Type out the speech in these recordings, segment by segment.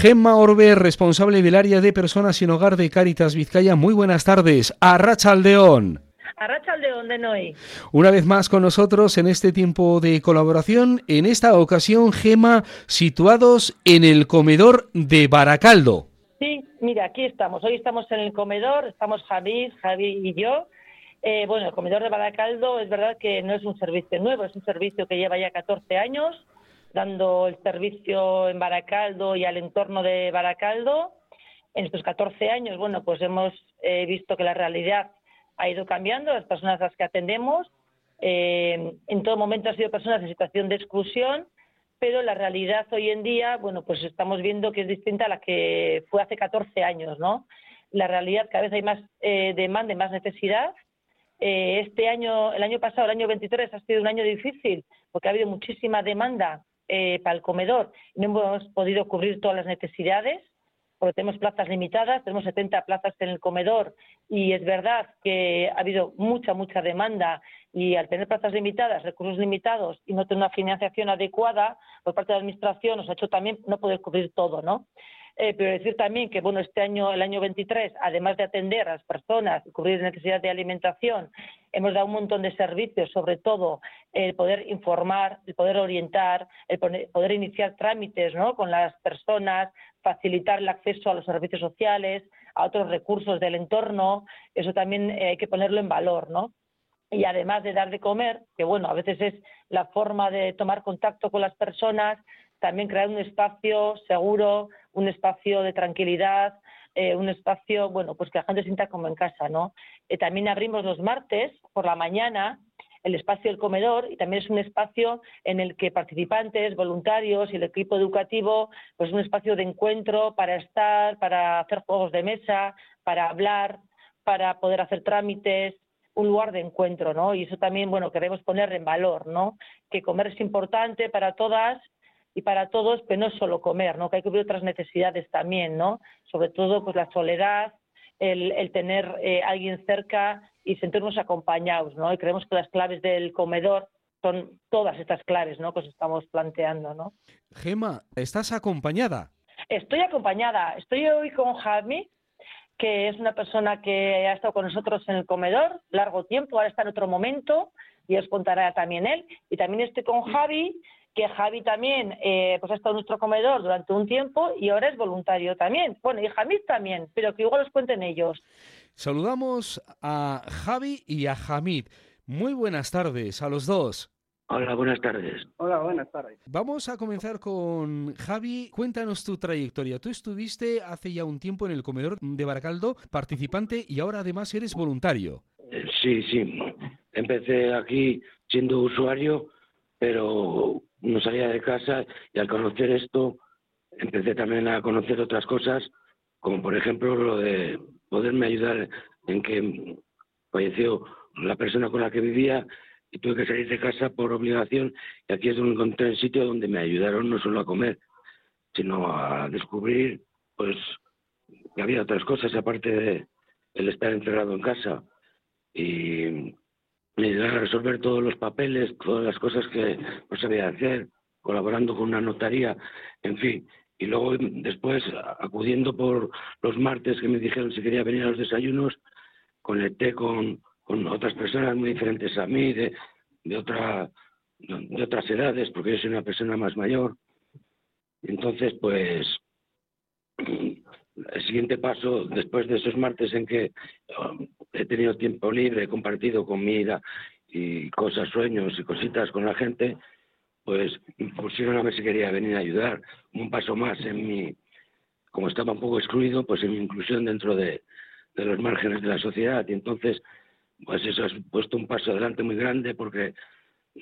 Gemma Orbe, responsable del área de personas sin hogar de Cáritas Vizcaya. Muy buenas tardes. Arrachaldeón. Arrachaldeón de Noé. Una vez más con nosotros en este tiempo de colaboración, en esta ocasión, Gema, situados en el comedor de Baracaldo. Sí, mira, aquí estamos. Hoy estamos en el comedor, estamos Javi, Javi y yo. Eh, bueno, el comedor de Baracaldo es verdad que no es un servicio nuevo, es un servicio que lleva ya 14 años dando el servicio en Baracaldo y al entorno de Baracaldo. En estos 14 años, bueno, pues hemos eh, visto que la realidad ha ido cambiando, las personas a las que atendemos. Eh, en todo momento han sido personas en situación de exclusión, pero la realidad hoy en día, bueno, pues estamos viendo que es distinta a la que fue hace 14 años, ¿no? La realidad, cada vez hay más eh, demanda y más necesidad. este año, el año pasado, el año 23, ha sido un año difícil porque ha habido muchísima demanda eh, para el comedor no hemos podido cubrir todas las necesidades porque tenemos plazas limitadas, tenemos 70 plazas en el comedor y es verdad que ha habido mucha, mucha demanda y al tener plazas limitadas, recursos limitados y no tener una financiación adecuada por parte de la Administración nos ha hecho también no poder cubrir todo, ¿no? Eh, pero decir también que, bueno, este año, el año 23, además de atender a las personas y cubrir necesidades de alimentación, hemos dado un montón de servicios, sobre todo el poder informar, el poder orientar, el poder iniciar trámites ¿no? con las personas, facilitar el acceso a los servicios sociales, a otros recursos del entorno, eso también eh, hay que ponerlo en valor, ¿no? Y además de dar de comer, que bueno, a veces es la forma de tomar contacto con las personas, también crear un espacio seguro, un espacio de tranquilidad, eh, un espacio, bueno, pues que la gente sienta como en casa, ¿no? Eh, también abrimos los martes por la mañana el espacio del comedor y también es un espacio en el que participantes, voluntarios y el equipo educativo, pues es un espacio de encuentro para estar, para hacer juegos de mesa, para hablar, para poder hacer trámites, un lugar de encuentro, ¿no? Y eso también, bueno, queremos poner en valor, ¿no? Que comer es importante para todas y para todos, pero no es solo comer, ¿no? Que hay que cubrir otras necesidades también, ¿no? Sobre todo, pues la soledad, el, tener eh, alguien cerca y sentirnos acompañados, ¿no? Y creemos que las claves del comedor son todas estas claves, ¿no? Que os estamos planteando, ¿no? Gema, ¿estás acompañada? Estoy acompañada. Estoy hoy con Javi, que es una persona que ha estado con nosotros en el comedor largo tiempo, ahora está en otro momento y os contará también él. Y también estoy con Javi, que Javi también eh, pues ha estado en nuestro comedor durante un tiempo y ahora es voluntario también. Bueno, y Jamid también, pero que igual os cuenten ellos. Saludamos a Javi y a Hamid. Muy buenas tardes a los dos. Hola, buenas tardes. Hola, buenas tardes. Vamos a comenzar con Javi. Cuéntanos tu trayectoria. Tú estuviste hace ya un tiempo en el comedor de Baracaldo, participante y ahora además eres voluntario. Eh, sí, sí. Empecé aquí siendo usuario, pero no salía de casa y al conocer esto empecé también a conocer otras cosas, como por ejemplo lo de poderme ayudar en que falleció la persona con la que vivía y tuve que salir de casa por obligación. Y aquí es donde encontré el sitio donde me ayudaron no solo a comer, sino a descubrir pues que había otras cosas aparte de el estar encerrado en casa. Y me ayudaron a resolver todos los papeles, todas las cosas que no sabía hacer, colaborando con una notaría, en fin. Y luego después, acudiendo por los martes que me dijeron si quería venir a los desayunos, conecté con, con otras personas muy diferentes a mí, de, de, otra, de otras edades, porque yo soy una persona más mayor. Entonces, pues, el siguiente paso, después de esos martes en que um, he tenido tiempo libre, he compartido comida y cosas, sueños y cositas con la gente, pues pusieron a ver si quería venir a ayudar. Un paso más en mi, como estaba un poco excluido, pues en mi inclusión dentro de, los márgenes de la sociedad. Y entonces, pues eso ha puesto un paso adelante muy grande porque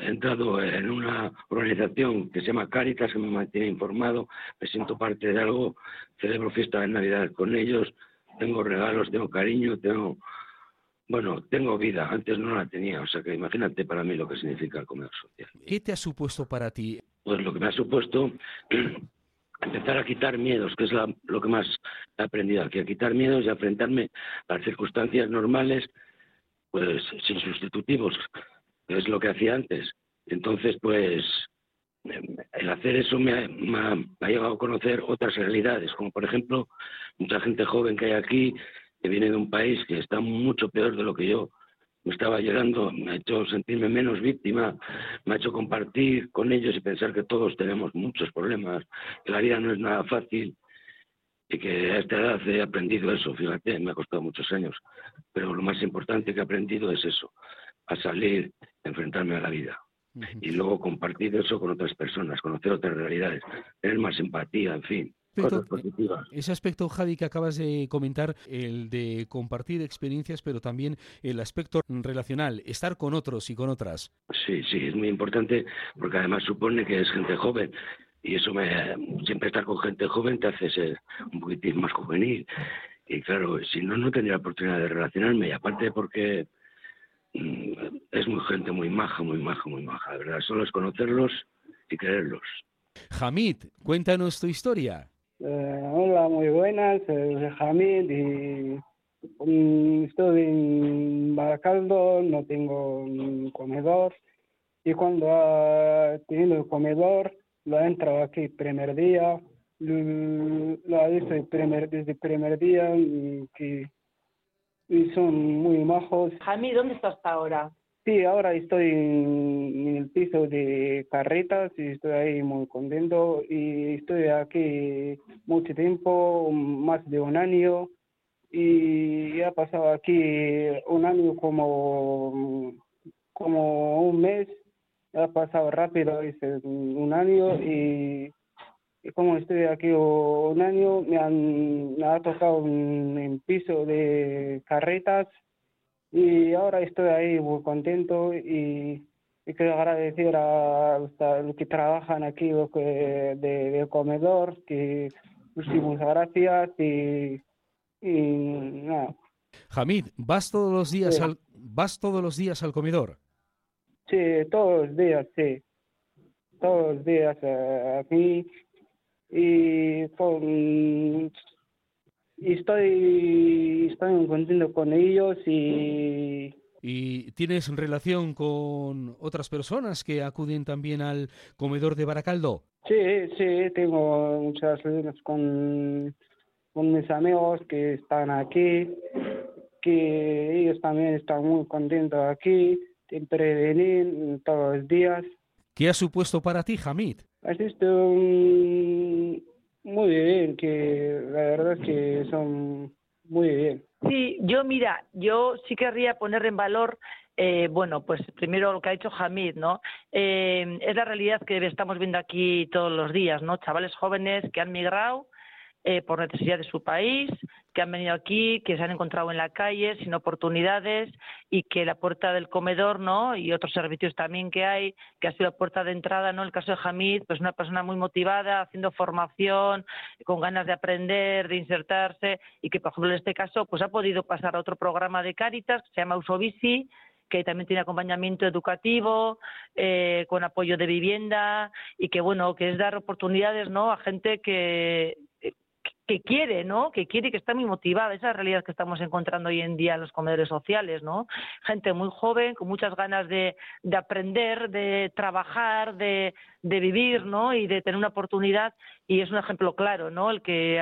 he entrado en una organización que se llama Caritas, que me mantiene informado, me siento parte de algo, celebro fiesta de Navidad con ellos, tengo regalos, tengo cariño, tengo, bueno, tengo vida, antes no la tenía, o sea que imagínate para mí lo que significa el comercio social. ¿Qué te ha supuesto para ti? Pues lo que me ha supuesto empezar a quitar miedos, que es lo que más he aprendido aquí, a quitar miedos y a enfrentarme a las circunstancias normales, pues sin sustitutivos, es lo que hacía antes. Entonces, pues, el hacer eso me ha, ha, llevado a conocer otras realidades, como por ejemplo mucha gente joven que hay aquí que viene de un país que está mucho peor de lo que yo me estaba llegando, me ha hecho sentirme menos víctima, me ha hecho compartir con ellos y pensar que todos tenemos muchos problemas, que la vida no es nada fácil y que a esta edad he aprendido eso, fíjate, me ha costado muchos años, pero lo más importante que he aprendido es eso, a salir, enfrentarme a la vida. Y luego compartir eso con otras personas, conocer otras realidades, tener más empatía, en fin. Ese aspecto, Javi, que acabas de comentar, el de compartir experiencias, pero también el aspecto relacional, estar con otros y con otras. Sí, sí, es muy importante porque además supone que es gente joven y eso me siempre estar con gente joven te hace ser un poquitín más juvenil. Y claro, si no, no tendría oportunidad de relacionarme. Y aparte porque es muy gente muy maja, muy maja, muy maja, verdad. Solo es conocerlos y quererlos. Hamid, cuéntanos tu historia. Eh, hola, muy buenas, soy Hamid y mm, estoy en Baracaldo, no tengo un comedor y cuando ha tenido el comedor lo he entrado aquí el primer día, lo ha visto el primer, desde el primer día y, que, y son muy majos. Hamid, ¿dónde estás ahora? Sí, ahora estoy en, el piso de carretas y estoy ahí muy contento y estoy aquí mucho tiempo, más de un año y ha pasado aquí un año como, como un mes, ha pasado rápido dice, un año y, como estoy aquí un año me, han, me ha tocado un, un piso de carretas y ahora estoy ahí muy contento y, quiero agradecer a, los que trabajan aquí los que, de, de comedor, que muchísimas gracias y, y nada. Hamid, ¿vas todos los días al vas todos los días al comedor? Sí, todos los días, sí. Todos los días eh, aquí y con y estoy, estoy contento con ellos y... ¿Y tienes relación con otras personas que acuden también al comedor de Baracaldo? Sí, sí, tengo muchas relaciones con, con mis amigos que están aquí, que ellos también están muy contentos aquí, siempre venir todos los días. ¿Qué ha supuesto para ti, Hamid? Un, muy bien, que la verdad es que son muy bien. Sí, yo mira, yo sí querría poner en valor eh, bueno, pues primero lo que ha dicho Hamid, ¿no? Eh, es la realidad que estamos viendo aquí todos los días, ¿no? Chavales jóvenes que han migrado eh, por necesidad de su país, que han venido aquí, que se han encontrado en la calle sin oportunidades y que la puerta del comedor, ¿no? Y otros servicios también que hay, que ha sido la puerta de entrada, ¿no? El caso de Hamid, pues una persona muy motivada, haciendo formación, con ganas de aprender, de insertarse y que, por ejemplo, en este caso, pues ha podido pasar a otro programa de Cáritas que se llama Usobici, que también tiene acompañamiento educativo, eh, con apoyo de vivienda y que bueno, que es dar oportunidades, ¿no? A gente que que quiere, ¿no? Que quiere y que está muy motivada. Esa es la realidad que estamos encontrando hoy en día en los comedores sociales, ¿no? Gente muy joven, con muchas ganas de, de aprender, de trabajar, de, vivir, ¿no? Y de tener una oportunidad. Y es un ejemplo claro, ¿no? El que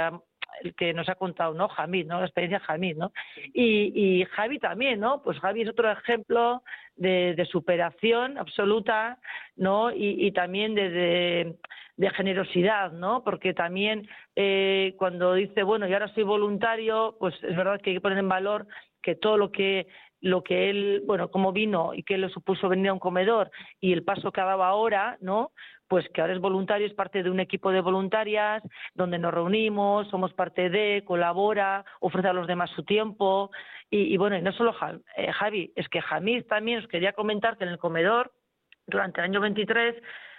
que nos ha contado, ¿no? Jamid, ¿no? La experiencia Jamid, ¿no? Y, y Javi también, ¿no? Pues Javi es otro ejemplo de, de superación absoluta, ¿no? Y, y también de, de, de, generosidad, ¿no? Porque también eh, cuando dice, bueno, y ahora soy voluntario, pues es verdad que hay que poner en valor que todo lo que lo que él, bueno, cómo vino y qué le supuso venir a un comedor y el paso que ha dado ahora, ¿no? Pues que ahora es voluntario, es parte de un equipo de voluntarias donde nos reunimos, somos parte de, colabora, ofrece a los demás su tiempo. Y, bueno, y no solo eh, Javi, es que Jamís también os quería comentar que en el comedor, durante el año 23,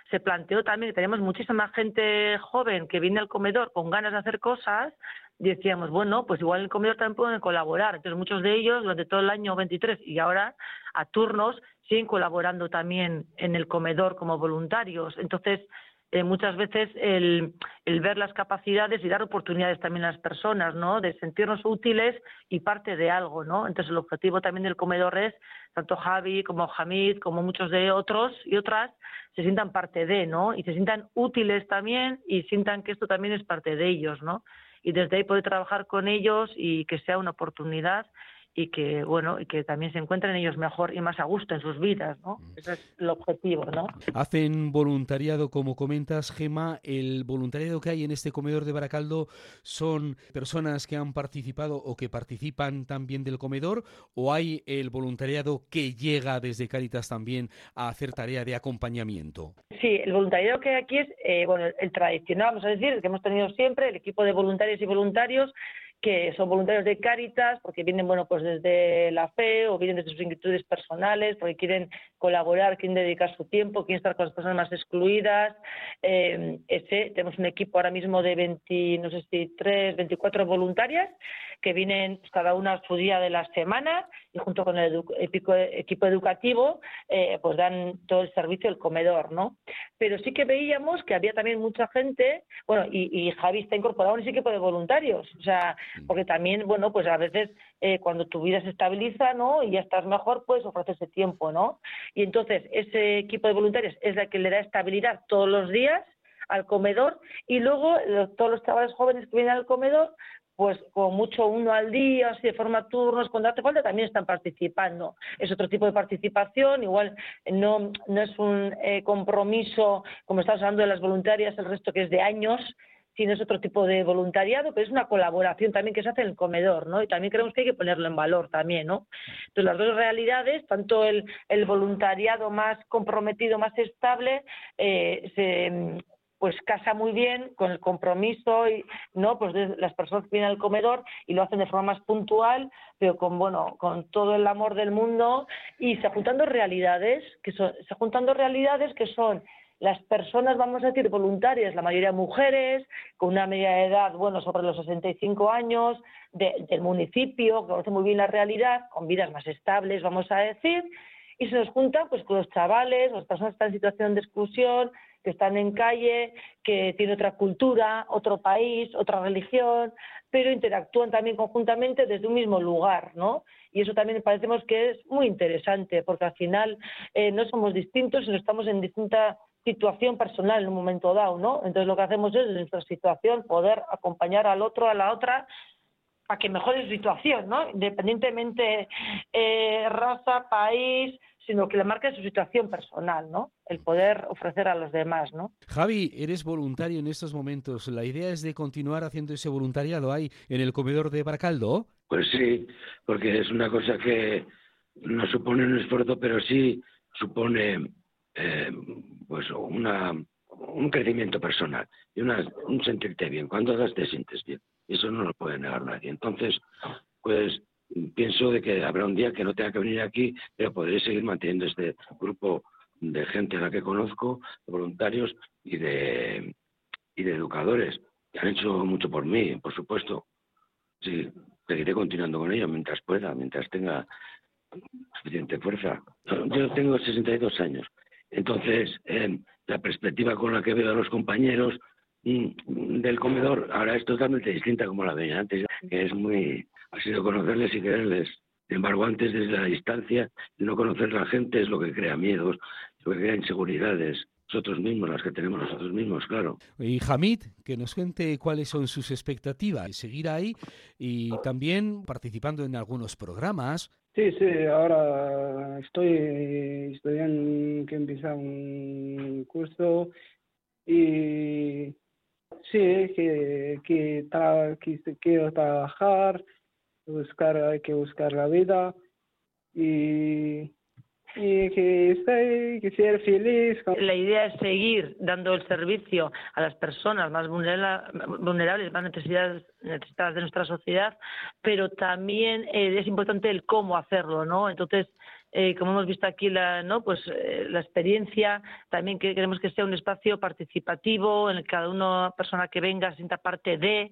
se planteó también que tenemos muchísima gente joven que viene al comedor con ganas de hacer cosas, decíamos, bueno, pues igual en el comedor también pueden colaborar. Entonces muchos de ellos durante todo el año 23 y ahora a turnos siguen colaborando también en el comedor como voluntarios. Entonces, eh, muchas veces el, ver las capacidades y dar oportunidades también a las personas, ¿no? De sentirnos útiles y parte de algo, ¿no? Entonces el objetivo también del comedor es, tanto Javi como Hamid, como muchos de otros y otras, se sientan parte de, ¿no? Y se sientan útiles también y sientan que esto también es parte de ellos, ¿no? Y desde ahí poder trabajar con ellos y que sea una oportunidad y que bueno y que también se encuentren ellos mejor y más a gusto en sus vidas no mm. ese es el objetivo no hacen voluntariado como comentas Gema. El voluntariado que hay en este comedor de Baracaldo son personas que han participado o que participan también del comedor o hay el voluntariado que llega desde Caritas también a hacer tarea de acompañamiento sí el voluntariado que hay aquí es eh, bueno el tradicional vamos a decir el que hemos tenido siempre el equipo de voluntarios y voluntarios que son voluntarios de Cáritas porque vienen bueno pues desde la fe o vienen desde sus inquietudes personales porque quieren colaborar quieren dedicar su tiempo quieren estar con las personas más excluidas eh, ese tenemos un equipo ahora mismo de 20 no sé si 3 24 voluntarias que vienen pues, cada una a su día de la semana y junto con el equipo educativo eh, pues dan todo el servicio del comedor, ¿no? Pero sí que veíamos que había también mucha gente, bueno, y, y Javi está incorporado en ese equipo de voluntarios, o sea. Porque también, bueno, pues a veces eh, cuando tu vida se estabiliza, ¿no? Y ya estás mejor, pues ofrece ese tiempo, ¿no? Y entonces ese equipo de voluntarios es la que le da estabilidad todos los días al comedor y luego todos los chavales jóvenes que vienen al comedor pues con mucho uno al día, así de forma turnos, cuando hace falta, también están participando. Es otro tipo de participación, igual no, no es un eh, compromiso, como estamos hablando de las voluntarias, el resto que es de años, sino es otro tipo de voluntariado, pero es una colaboración también que se hace en el comedor, ¿no? Y también creemos que hay que ponerlo en valor también, ¿no? Entonces, las dos realidades, tanto el, voluntariado más comprometido, más estable, eh, se, pues casa muy bien con el compromiso y no pues las personas que vienen al comedor y lo hacen de forma más puntual pero con bueno con todo el amor del mundo y se juntando realidades que son se juntando realidades que son las personas, vamos a decir, voluntarias, la mayoría mujeres, con una media de edad, bueno, sobre los 65 años, del municipio, que conoce muy bien la realidad, con vidas más estables, vamos a decir, y se nos juntan pues con los chavales, las personas que están en situación de exclusión, que están en calle, que tienen otra cultura, otro país, otra religión, pero interactúan también conjuntamente desde un mismo lugar, ¿no? Y eso también parecemos que es muy interesante, porque al final eh, no somos distintos, sino estamos en distinta situación personal en un momento dado, ¿no? Entonces lo que hacemos es, en nuestra situación, poder acompañar al otro, a la otra, a que mejore su situación, ¿no? Independientemente eh, raza, país, sino que le marque su situación personal, ¿no? El poder ofrecer a los demás, ¿no? Javi, eres voluntario en estos momentos. ¿La idea es de continuar haciendo ese voluntariado ahí en el comedor de Baracaldo? Pues sí, porque es una cosa que no supone un esfuerzo, pero sí supone eh, pues una, un crecimiento personal y una, un sentirte bien. Cuando das te sientes bien. Eso no lo puede negar nadie. Entonces, pues pienso de que habrá un día que no tenga que venir aquí, pero podré seguir manteniendo este grupo de gente a la que conozco, de voluntarios y de, y de educadores, que han hecho mucho por mí, por supuesto. Sí, seguiré continuando con ellos mientras pueda, mientras tenga suficiente fuerza. Yo tengo 62 años, entonces eh, la perspectiva con la que veo a los compañeros mm, del comedor ahora es totalmente distinta como la veía antes, que es muy ha sido conocerles y quererles. Sin embargo, antes desde la distancia, no conocer a la gente es lo que crea miedos, lo que crea inseguridades. Nosotros mismos, las que tenemos nosotros mismos, claro. Y Hamid, que nos cuente cuáles son sus expectativas, seguir ahí y también participando en algunos programas. Sí, sí, ahora estoy estudiando que empieza un curso y sí, que, que, que quiero trabajar buscar, hay que buscar la vida y, y que esté, que sea feliz. La idea es seguir dando el servicio a las personas más vulnerables, más necesidades, necesitadas de nuestra sociedad, pero también eh, es importante el cómo hacerlo, ¿no? Entonces, eh, como hemos visto aquí la, ¿no? pues, eh, la experiencia, también que queremos que sea un espacio participativo en el que cada una persona que venga sienta parte de,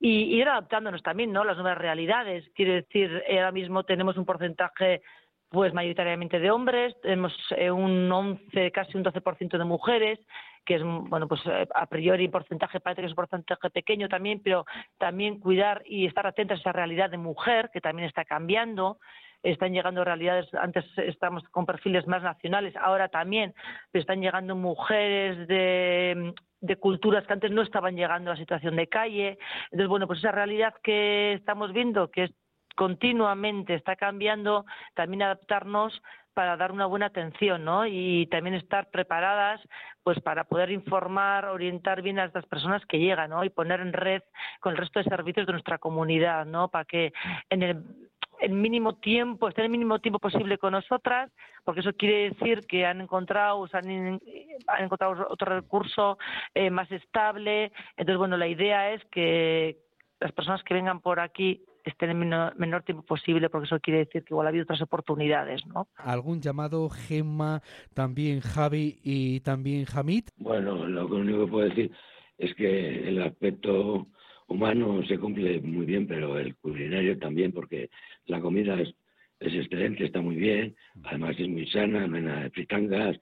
y ir adaptándonos también, ¿no? Las nuevas realidades. Quiere decir, eh, ahora mismo tenemos un porcentaje pues mayoritariamente de hombres, tenemos eh, un 11, casi un 12% de mujeres, que es, bueno, pues eh, a priori porcentaje parece que es un porcentaje pequeño también, pero también cuidar y estar atentos a esa realidad de mujer, que también está cambiando, están llegando realidades, antes estamos con perfiles más nacionales, ahora también, están llegando mujeres de, de culturas que antes no estaban llegando a situación de calle. Entonces, bueno, pues esa realidad que estamos viendo, que es continuamente está cambiando, también adaptarnos para dar una buena atención, ¿no? Y también estar preparadas, pues para poder informar, orientar bien a estas personas que llegan, ¿no? Y poner en red con el resto de servicios de nuestra comunidad, ¿no? Para que en el mínimo tiempo, estén el mínimo tiempo posible con nosotras, porque eso quiere decir que han encontrado, han, han encontrado otro recurso eh, más estable. Entonces, bueno, la idea es que las personas que vengan por aquí estén en el menor, tiempo posible, porque eso quiere decir que igual ha habido otras oportunidades, ¿no? ¿Algún llamado Gemma, también Javi y también Hamid? Bueno, lo único que puedo decir es que el aspecto humano se cumple muy bien, pero el culinario también, porque la comida es, es excelente, está muy bien, además es muy sana, no hay nada de fritangas,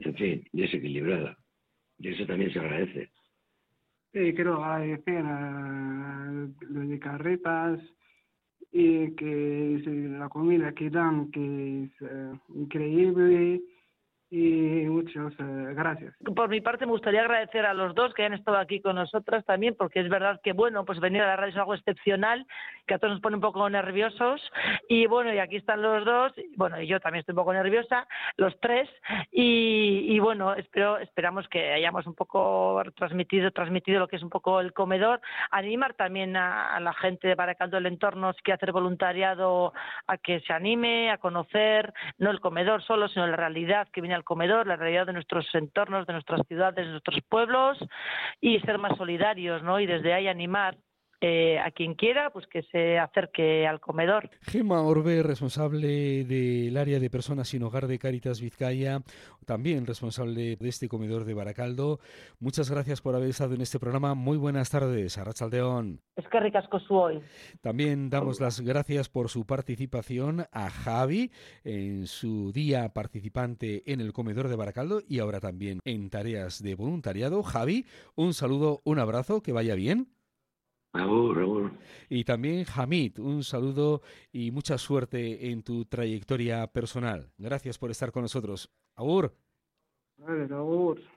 en fin, y es equilibrada. Y eso también se agradece. Sí, quiero agradecer a los de carretas y que la comida que dan, que es eh, increíble y muchas gracias. Por mi parte me gustaría agradecer a los dos que han estado aquí con nosotras también, porque es verdad que bueno, pues venir a la radio es algo excepcional, que a todos nos pone un poco nerviosos. Y bueno, y aquí están los dos, bueno, y yo también estoy un poco nerviosa, los tres. Y, bueno, espero esperamos que hayamos un poco transmitido transmitido lo que es un poco el comedor, animar también a, la gente de Baracaldo del entorno que hacer voluntariado a que se anime a conocer no el comedor solo, sino la realidad que viene al comedor, la realidad de nuestros entornos, de nuestras ciudades, de nuestros pueblos y ser más solidarios, ¿no? Y desde ahí animar eh, a quien quiera, pues que se acerque al comedor. Gema Orbe, responsable del área de personas sin hogar de Caritas Vizcaya, también responsable de este comedor de Baracaldo. Muchas gracias por haber estado en este programa. Muy buenas tardes, Arrachaldeón. Es que ricasco su hoy. También damos las gracias por su participación a Javi en su día participante en el comedor de Baracaldo y ahora también en tareas de voluntariado. Javi, un saludo, un abrazo, que vaya bien. Y también Hamid, un saludo y mucha suerte en tu trayectoria personal. Gracias por estar con nosotros. Agur.